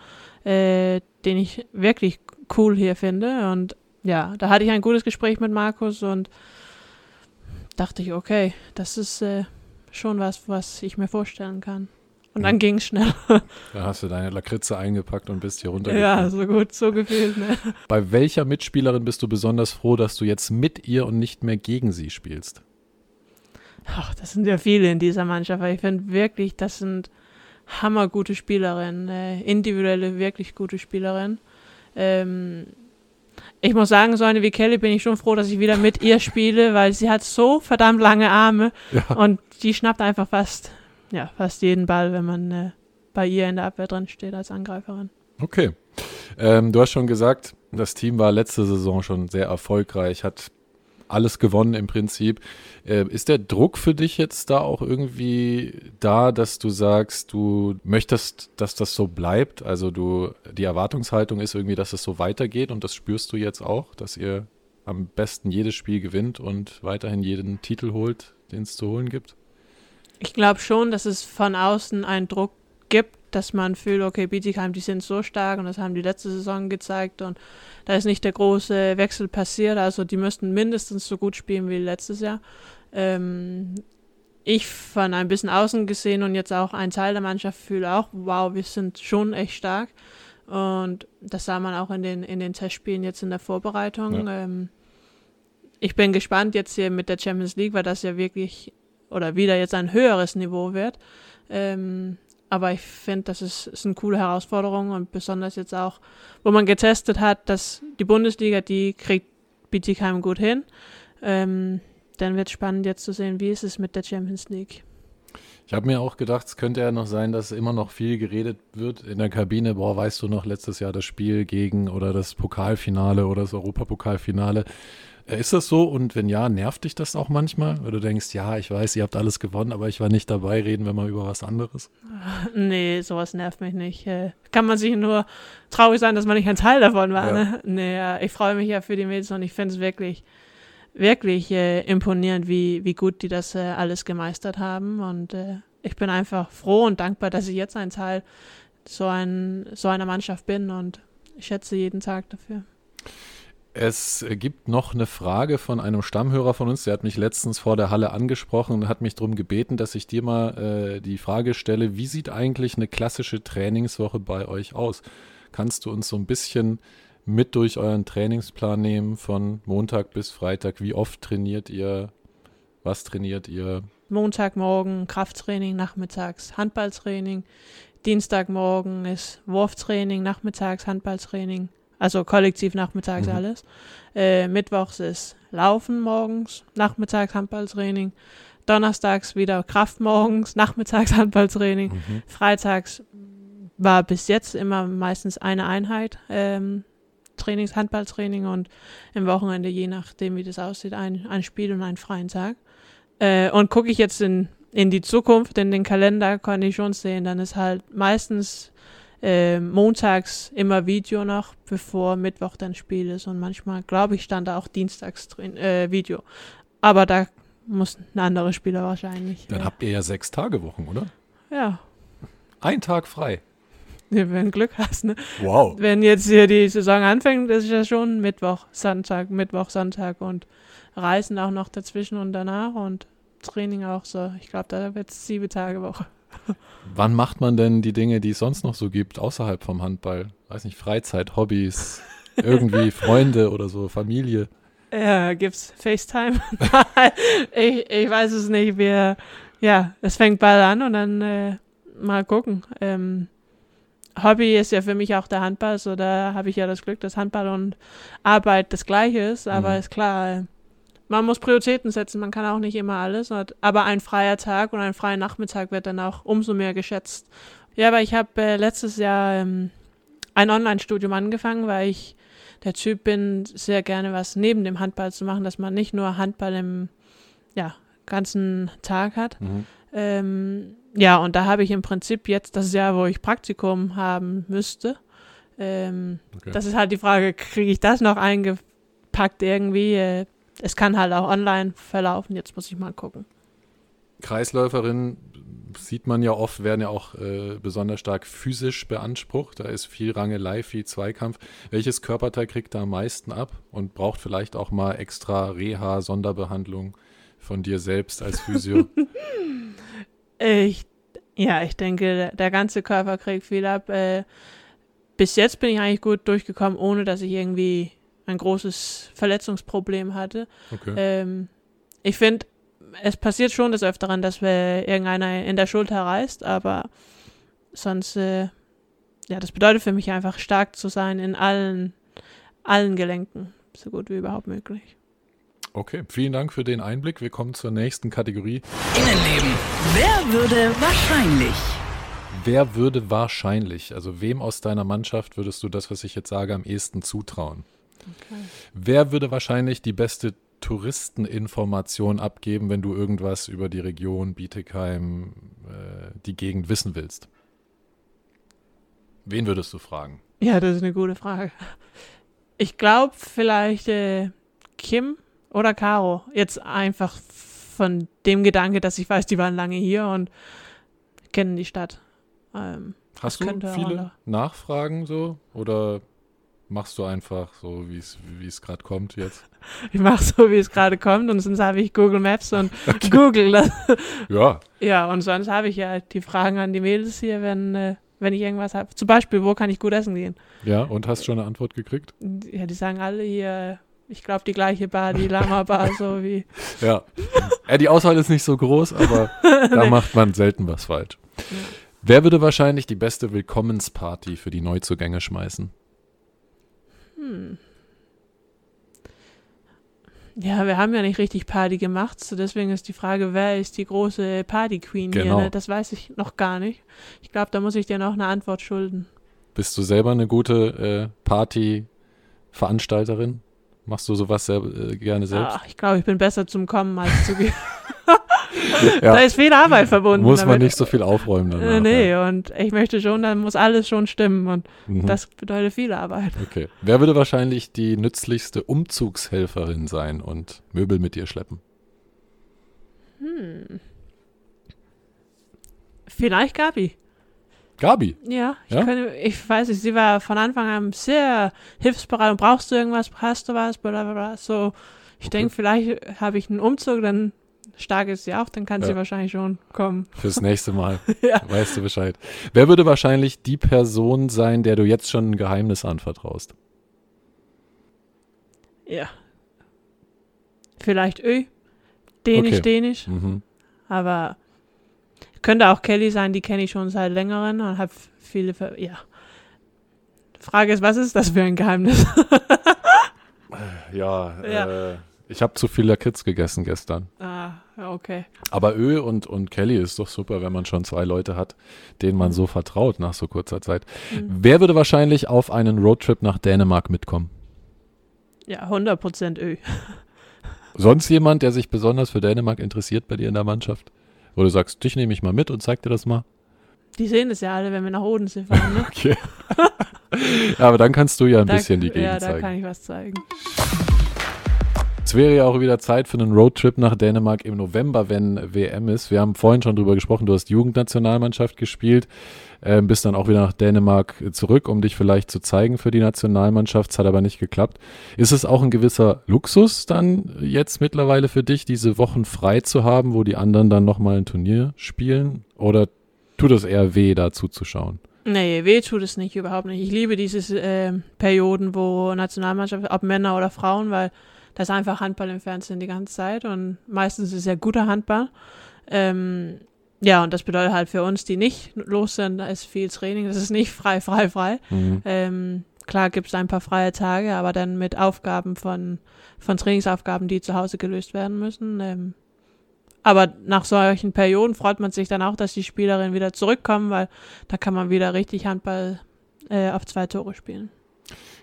äh, den ich wirklich cool hier finde. Und ja, da hatte ich ein gutes Gespräch mit Markus und dachte ich, okay, das ist äh, schon was, was ich mir vorstellen kann. Und dann ging es schnell. Da hast du deine Lakritze eingepackt und bist hier runtergefahren. ja, so gut, so gefühlt. Ne? Bei welcher Mitspielerin bist du besonders froh, dass du jetzt mit ihr und nicht mehr gegen sie spielst? Ach, das sind ja viele in dieser Mannschaft, ich finde wirklich, das sind hammergute Spielerinnen, äh, individuelle, wirklich gute Spielerinnen. Ähm, ich muss sagen, so eine wie Kelly bin ich schon froh, dass ich wieder mit ihr spiele, weil sie hat so verdammt lange Arme Ja. und die schnappt einfach fast, ja, fast jeden Ball, wenn man äh, bei ihr in der Abwehr drin steht als Angreiferin. Okay. Ähm, du hast schon gesagt, das Team war letzte Saison schon sehr erfolgreich, hat alles gewonnen im Prinzip. Äh, ist der Druck für dich jetzt da auch irgendwie da, dass du sagst, du möchtest, dass das so bleibt? Also du, die Erwartungshaltung ist irgendwie, dass es so weitergeht und das spürst du jetzt auch, dass ihr am besten jedes Spiel gewinnt und weiterhin jeden Titel holt, den es zu holen gibt? Ich glaube schon, dass es von außen einen Druck gibt, dass man fühlt, okay, Bietigheim, die sind so stark und das haben die letzte Saison gezeigt und da ist nicht der große Wechsel passiert, also die müssten mindestens so gut spielen wie letztes Jahr. Ähm, ich von ein bisschen außen gesehen und jetzt auch ein Teil der Mannschaft fühle auch, wow, wir sind schon echt stark und das sah man auch in den, in den Testspielen jetzt in der Vorbereitung. Ähm, ich bin gespannt jetzt hier mit der Champions League, weil das ja wirklich oder wieder jetzt ein höheres Niveau wird. Ähm, aber ich finde, das ist, ist eine coole Herausforderung und besonders jetzt auch, wo man getestet hat, dass die Bundesliga, die kriegt Bietigheim gut hin. Ähm, dann wird es spannend jetzt zu sehen, wie ist es mit der Champions League. Ich habe mir auch gedacht, es könnte ja noch sein, dass immer noch viel geredet wird in der Kabine. Boah, weißt du noch letztes Jahr das Spiel gegen oder das Pokalfinale oder das Europapokalfinale? Äh, Ist das so? Und wenn ja, nervt dich das auch manchmal? Weil du denkst, ja, ich weiß, ihr habt alles gewonnen, aber ich war nicht dabei, reden wir mal über was anderes. Nee, sowas nervt mich nicht. Äh, kann man sich nur traurig sein, dass man nicht ein Teil davon war. Ja. Ne? Nee, ja, ich freue mich ja für die Mädels und ich finde es wirklich, wirklich äh, imponierend, wie, wie gut die das äh, alles gemeistert haben. Und äh, ich bin einfach froh und dankbar, dass ich jetzt ein Teil so, ein, so einer Mannschaft bin und ich schätze jeden Tag dafür. Es gibt noch eine Frage von einem Stammhörer von uns, der hat mich letztens vor der Halle angesprochen und hat mich darum gebeten, dass ich dir mal äh, die Frage stelle, wie sieht eigentlich eine klassische Trainingswoche bei euch aus? Kannst du uns so ein bisschen mit durch euren Trainingsplan nehmen von Montag bis Freitag? Wie oft trainiert ihr? Was trainiert ihr? Montagmorgen Krafttraining, nachmittags Handballtraining. Dienstagmorgen ist Wurftraining, nachmittags Handballtraining. Also kollektiv nachmittags Mhm. alles. Äh, Mittwochs ist Laufen morgens, nachmittags Handballtraining. donnerstags wieder Kraft morgens, nachmittags Handballtraining, Mhm. freitags war bis jetzt immer meistens eine Einheit, ähm, Trainings, Handballtraining und im Wochenende, je nachdem wie das aussieht, ein, ein Spiel und einen freien Tag. Äh, und gucke ich jetzt in, in die Zukunft, in den Kalender, kann ich schon sehen, dann ist halt meistens äh, montags immer Video noch, bevor Mittwoch dann Spiel ist. Und manchmal, glaube ich, stand da auch dienstags drin, äh, Video. Aber da muss ein anderer Spieler wahrscheinlich. Dann äh, habt ihr ja sechs Tage Wochen, oder? ja, Ein Tag frei. ja, wenn Glück hast. Ne? Wow. Wenn jetzt hier die Saison anfängt, ist ja schon Mittwoch, Sonntag, Mittwoch, Sonntag und Reisen auch noch dazwischen und danach und Training auch so. Ich glaube, da wird es sieben Tage Woche. Wann macht man denn die Dinge, die es sonst noch so gibt, außerhalb vom Handball? Weiß nicht, Freizeit, Hobbys, irgendwie Freunde oder so, Familie. Ja, gibt's FaceTime? ich, ich weiß es nicht. Wir, ja, es fängt bald an und dann äh, mal gucken. Ähm, Hobby ist ja für mich auch der Handball, so da habe ich ja das Glück, dass Handball und Arbeit das gleiche ist, aber Mhm. ist klar, äh, man muss Prioritäten setzen, man kann auch nicht immer alles, aber ein freier Tag und ein freier Nachmittag wird dann auch umso mehr geschätzt. Ja, aber ich habe äh, letztes Jahr ähm, ein Online-Studium angefangen, weil ich der Typ bin, sehr gerne was neben dem Handball zu machen, dass man nicht nur Handball im ja, ganzen Tag hat. Mhm. Ähm, ja, und da habe ich im Prinzip jetzt das Jahr, wo ich Praktikum haben müsste. Ähm, Okay. Das ist halt die Frage, kriege ich das noch eingepackt irgendwie? Äh, es kann halt auch online verlaufen, jetzt muss ich mal gucken. Kreisläuferinnen sieht man ja oft, werden ja auch äh, besonders stark physisch beansprucht. Da ist viel Rangelei, viel Zweikampf. Welches Körperteil kriegt da am meisten ab und braucht vielleicht auch mal extra Reha, Sonderbehandlung von dir selbst als Physio? Ich, ja, ich denke, der, ganze Körper kriegt viel ab. Äh, bis jetzt bin ich eigentlich gut durchgekommen, ohne dass ich irgendwie ein großes Verletzungsproblem hatte. Okay. Ähm, ich finde, es passiert schon des Öfteren, dass wir irgendeiner in der Schulter reißt, aber sonst, äh, ja, das bedeutet für mich einfach stark zu sein in allen, allen Gelenken, so gut wie überhaupt möglich. Okay, vielen Dank für den Einblick. Wir kommen zur nächsten Kategorie. Innenleben. Wer würde wahrscheinlich? Wer würde wahrscheinlich, also wem aus deiner Mannschaft würdest du das, was ich jetzt sage, am ehesten zutrauen? Wer würde wahrscheinlich die beste Touristeninformation abgeben, wenn du irgendwas über die Region Bietigheim, äh, die Gegend wissen willst? Wen würdest du fragen? Ja, das ist eine gute Frage. Ich glaube vielleicht äh, Kim oder Caro. Jetzt einfach von dem Gedanke, dass ich weiß, die waren lange hier und kennen die Stadt. Ähm, Hast du viele. Nachfragen so oder machst du einfach so, wie es gerade kommt jetzt? ich mache so, wie es gerade kommt und sonst habe ich Google Maps und Google das. Ja, Ja, und sonst habe ich ja die Fragen an die Mädels hier, wenn, äh, wenn ich irgendwas habe. Zum Beispiel, wo kann ich gut essen gehen? ja, und hast schon eine Antwort gekriegt? Ja, die sagen alle hier, ich glaube, die gleiche Bar, die Lama Bar, so wie. Ja. ja, die Auswahl ist nicht so groß, aber da macht man selten was falsch. Wer würde wahrscheinlich die beste Willkommensparty für die Neuzugänge schmeißen? Hm. Ja, wir haben ja nicht richtig Party gemacht, so deswegen ist die Frage, wer ist die große Party Queen Genau. hier? Ne? Das weiß ich noch gar nicht. Ich glaube, da muss ich dir noch eine Antwort schulden. Bist du selber eine gute äh, Party-Veranstalterin? Machst du sowas sehr, äh, gerne selbst? Ach, ich glaube, ich bin besser zum Kommen als zu gehen. Ja. Da ist viel Arbeit verbunden. Muss man damit. nicht so viel aufräumen danach. Äh, nee, und ich möchte schon, dann muss alles schon stimmen und Ja. Mhm. das bedeutet viel Arbeit. Okay. Wer würde wahrscheinlich die nützlichste Umzugshelferin sein und Möbel mit dir schleppen? Hm. Vielleicht Gabi. Gabi. Ja, ich, Ja? Könnte, ich weiß nicht, sie war von Anfang an sehr hilfsbereit und brauchst du irgendwas, hast du was, bla bla bla. So, ich Okay. denke, vielleicht habe ich einen Umzug, dann stark ist sie auch, dann kann Ja. sie wahrscheinlich schon kommen. Fürs nächste Mal. Ja. Weißt du Bescheid. Wer würde wahrscheinlich die Person sein, der du jetzt schon ein Geheimnis anvertraust? Ja. Vielleicht Ö. Dänisch, Okay. Dänisch. Mhm. Aber könnte auch Kelly sein, die kenne ich schon seit längerem und habe viele, Ver ja. Frage ist, was ist das für ein Geheimnis? Ja, Ja. Äh, ich habe zu viel Lakritz gegessen gestern. ah, Ja, okay. Aber Ö und, und Kelly ist doch super, wenn man schon zwei Leute hat, denen man so vertraut nach so kurzer Zeit. Mhm. Wer würde wahrscheinlich auf einen Roadtrip nach Dänemark mitkommen? Ja, 100% Ö. Sonst jemand, der sich besonders für Dänemark interessiert bei dir in der Mannschaft? Wo du sagst, dich nehme ich mal mit und zeig dir das mal. Die sehen es ja alle, wenn wir nach Odensee fahren, ne? Okay. aber dann kannst du ja ein Da- bisschen die Gegend Ja, da zeigen. kann ich was zeigen. Es wäre ja auch wieder Zeit für einen Roadtrip nach Dänemark im November, wenn WM ist. Wir haben vorhin schon drüber gesprochen, du hast Jugendnationalmannschaft gespielt, äh, bist dann auch wieder nach Dänemark zurück, um dich vielleicht zu zeigen für die Nationalmannschaft. Es hat aber nicht geklappt. Ist es auch ein gewisser Luxus dann jetzt mittlerweile für dich, diese Wochen frei zu haben, wo die anderen dann nochmal ein Turnier spielen? Oder tut es eher weh, da zuzuschauen? Nee, weh tut es nicht, überhaupt nicht. Ich liebe diese äh, Perioden, wo Nationalmannschaft, ob Männer oder Frauen, weil das ist einfach Handball im Fernsehen die ganze Zeit und meistens ist es ja guter Handball. Ähm, ja, und das bedeutet halt für uns, die nicht los sind, da ist viel Training, das ist nicht frei, frei, frei. Mhm. Ähm, klar gibt es ein paar freie Tage, aber dann mit Aufgaben von, von Trainingsaufgaben, die zu Hause gelöst werden müssen. Ähm, aber nach solchen Perioden freut man sich dann auch, dass die Spielerinnen wieder zurückkommen, weil da kann man wieder richtig Handball äh, auf zwei Tore spielen.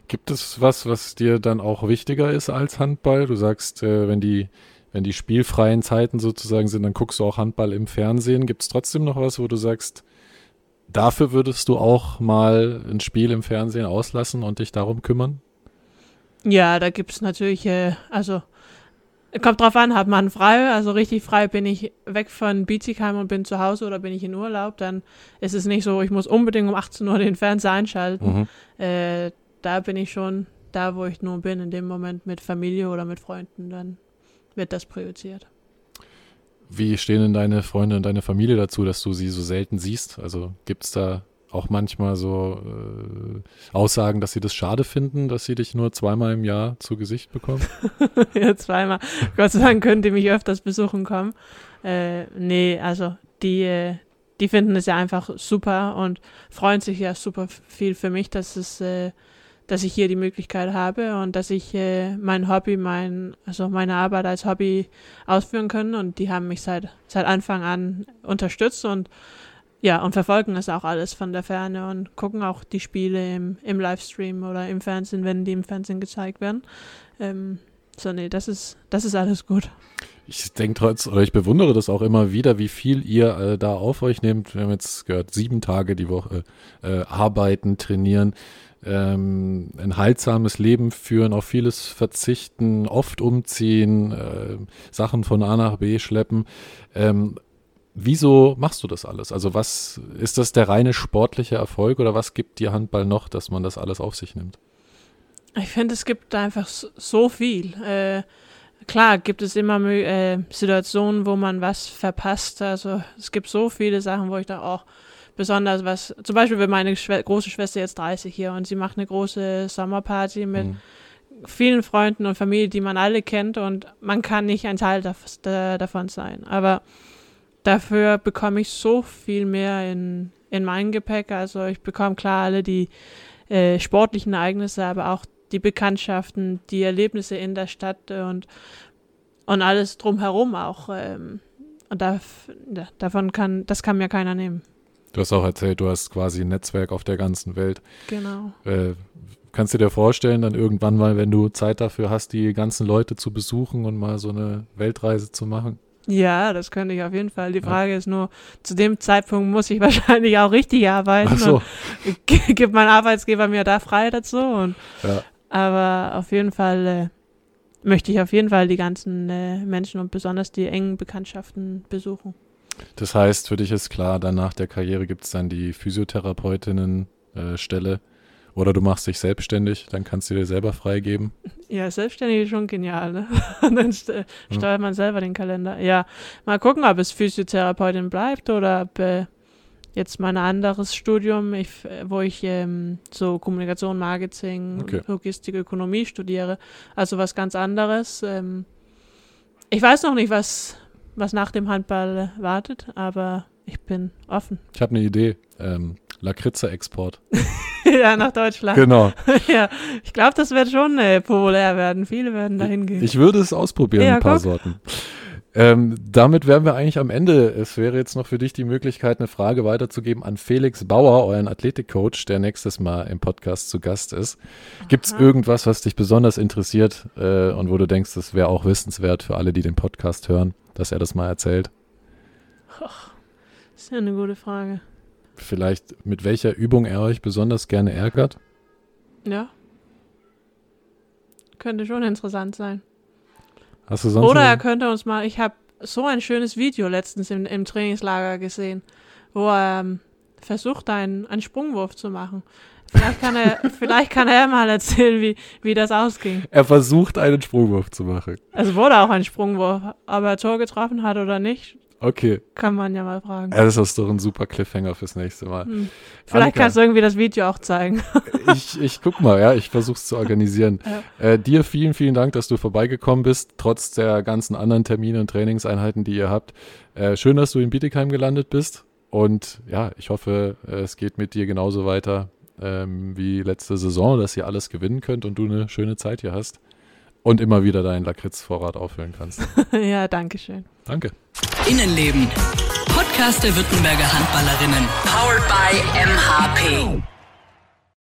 Gibt es was, was dir dann auch wichtiger ist als Handball? Du sagst, äh, wenn die wenn die spielfreien Zeiten sozusagen sind, dann guckst du auch Handball im Fernsehen. Gibt es trotzdem noch was, wo du sagst, dafür würdest du auch mal ein Spiel im Fernsehen auslassen und dich darum kümmern? Ja, da gibt es natürlich, äh, also kommt drauf an, hat man frei, also richtig frei bin ich weg von Bietigheim und bin zu Hause oder bin ich in Urlaub, dann ist es nicht so, ich muss unbedingt um 18 Uhr den Fernseher einschalten. Mhm. Äh, da bin ich schon da, wo ich nur bin, in dem Moment mit Familie oder mit Freunden, dann wird das priorisiert. Wie stehen denn deine Freunde und deine Familie dazu, dass du sie so selten siehst? Also gibt es da auch manchmal so äh, Aussagen, dass sie das schade finden, dass sie dich nur zweimal im Jahr zu Gesicht bekommen? ja, zweimal. Gott sei Dank könnt ihr mich öfters besuchen kommen. Äh, nee, also die, äh, die finden es ja einfach super und freuen sich ja super viel für mich, dass es, äh, dass ich hier die Möglichkeit habe und dass ich äh, mein Hobby, mein, also meine Arbeit als Hobby ausführen kann und die haben mich seit, seit Anfang an unterstützt und ja, und verfolgen das auch alles von der Ferne und gucken auch die Spiele im, im Livestream oder im Fernsehen, wenn die im Fernsehen gezeigt werden. Ähm, so, nee, das ist, das ist alles gut. Ich denke trotz, oder ich bewundere das auch immer wieder, wie viel ihr äh, da auf euch nehmt. Wir haben jetzt gehört, sieben Tage die Woche äh, arbeiten, trainieren, ähm, ein heilsames Leben führen, auf vieles verzichten, oft umziehen, äh, Sachen von A nach B schleppen. Ähm, wieso machst du das alles? Also was ist das der reine sportliche Erfolg oder was gibt dir Handball noch, dass man das alles auf sich nimmt? Ich finde, es gibt einfach so- viel. Äh, klar gibt es immer äh, Situationen, wo man was verpasst. Also es gibt so viele Sachen, wo ich da auch besonders was, zum Beispiel wird meine Schwe große Schwester jetzt 30 hier und sie macht eine große Sommerparty mit Mhm. vielen Freunden und Familie, die man alle kennt und man kann nicht ein Teil da, davon sein. Aber dafür bekomme ich so viel mehr in, in mein Gepäck. Also ich bekomme klar alle die äh, sportlichen Ereignisse, aber auch die Bekanntschaften, die Erlebnisse in der Stadt und, und alles drumherum auch. Ähm, und da, davon kann, das kann mir keiner nehmen. Du hast auch erzählt, du hast quasi ein Netzwerk auf der ganzen Welt. Genau. Äh, kannst du dir vorstellen, dann irgendwann mal, wenn du Zeit dafür hast, die ganzen Leute zu besuchen und mal so eine Weltreise zu machen? Ja, das könnte ich auf jeden Fall. Die Ja. Frage ist nur, zu dem Zeitpunkt muss ich wahrscheinlich auch richtig arbeiten. Ach so, Und gibt mein Arbeitsgeber mir da frei dazu. Und, ja. aber auf jeden Fall äh, möchte ich auf jeden Fall die ganzen äh, Menschen und besonders die engen Bekanntschaften besuchen. Das heißt, für dich ist klar, dann nach der Karriere gibt es dann die Physiotherapeutinnen-Stelle oder du machst dich selbstständig, dann kannst du dir selber freigeben. Ja, selbstständig ist schon genial, ne? Dann st steuert man selber den Kalender. Ja, mal gucken, ob es Physiotherapeutin bleibt oder ob äh, jetzt mein anderes Studium, ich, wo ich ähm, so Kommunikation, Marketing, Okay. Logistik, Ökonomie studiere, also was ganz anderes. Ähm, ich weiß noch nicht, was, was nach dem Handball äh, wartet, aber ich bin offen. Ich habe eine Idee. Ähm, Lakritze-Export. ja, nach Deutschland. Genau. ja, ich glaube, das wird schon äh, populär werden. Viele werden dahin gehen. Ich würde es ausprobieren, Ja, ein paar guck. Sorten. Ähm, damit wären wir eigentlich am Ende. Es wäre jetzt noch für dich die Möglichkeit, eine Frage weiterzugeben an Felix Bauer, euren Athletikcoach, der nächstes Mal im Podcast zu Gast ist. Gibt es irgendwas, was dich besonders interessiert äh, und wo du denkst, das wäre auch wissenswert für alle, die den Podcast hören, dass er das mal erzählt? Das ist ja eine gute Frage. Vielleicht mit welcher Übung er euch besonders gerne ärgert? Ja. Könnte schon interessant sein. Hast du sonst Oder er könnte uns mal, ich habe so ein schönes Video letztens im, im Trainingslager gesehen, wo er ähm, versucht, einen, einen Sprungwurf zu machen. Vielleicht kann er, vielleicht kann er mal erzählen, wie, wie das ausging. er versucht einen Sprungwurf zu machen. Es wurde auch ein Sprungwurf, aber er Tor getroffen hat oder nicht, Okay, kann man ja mal fragen. ja, das ist doch ein super Cliffhanger fürs nächste Mal. Hm. Vielleicht Annika. kannst du irgendwie das Video auch zeigen. ich, ich guck mal, ja, ich versuch's zu organisieren. Äh, dir vielen, vielen Dank, dass du vorbeigekommen bist, trotz der ganzen anderen Termine und Trainingseinheiten, die ihr habt. Äh, schön, dass du in Bietigheim gelandet bist. Und ja, ich hoffe, es geht mit dir genauso weiter ähm, wie letzte Saison, dass ihr alles gewinnen könnt und du eine schöne Zeit hier hast. Und immer wieder deinen Lakritzvorrat auffüllen kannst. ja, danke schön. Danke. Innenleben. Podcast der Württemberger Handballerinnen. Powered by MHP.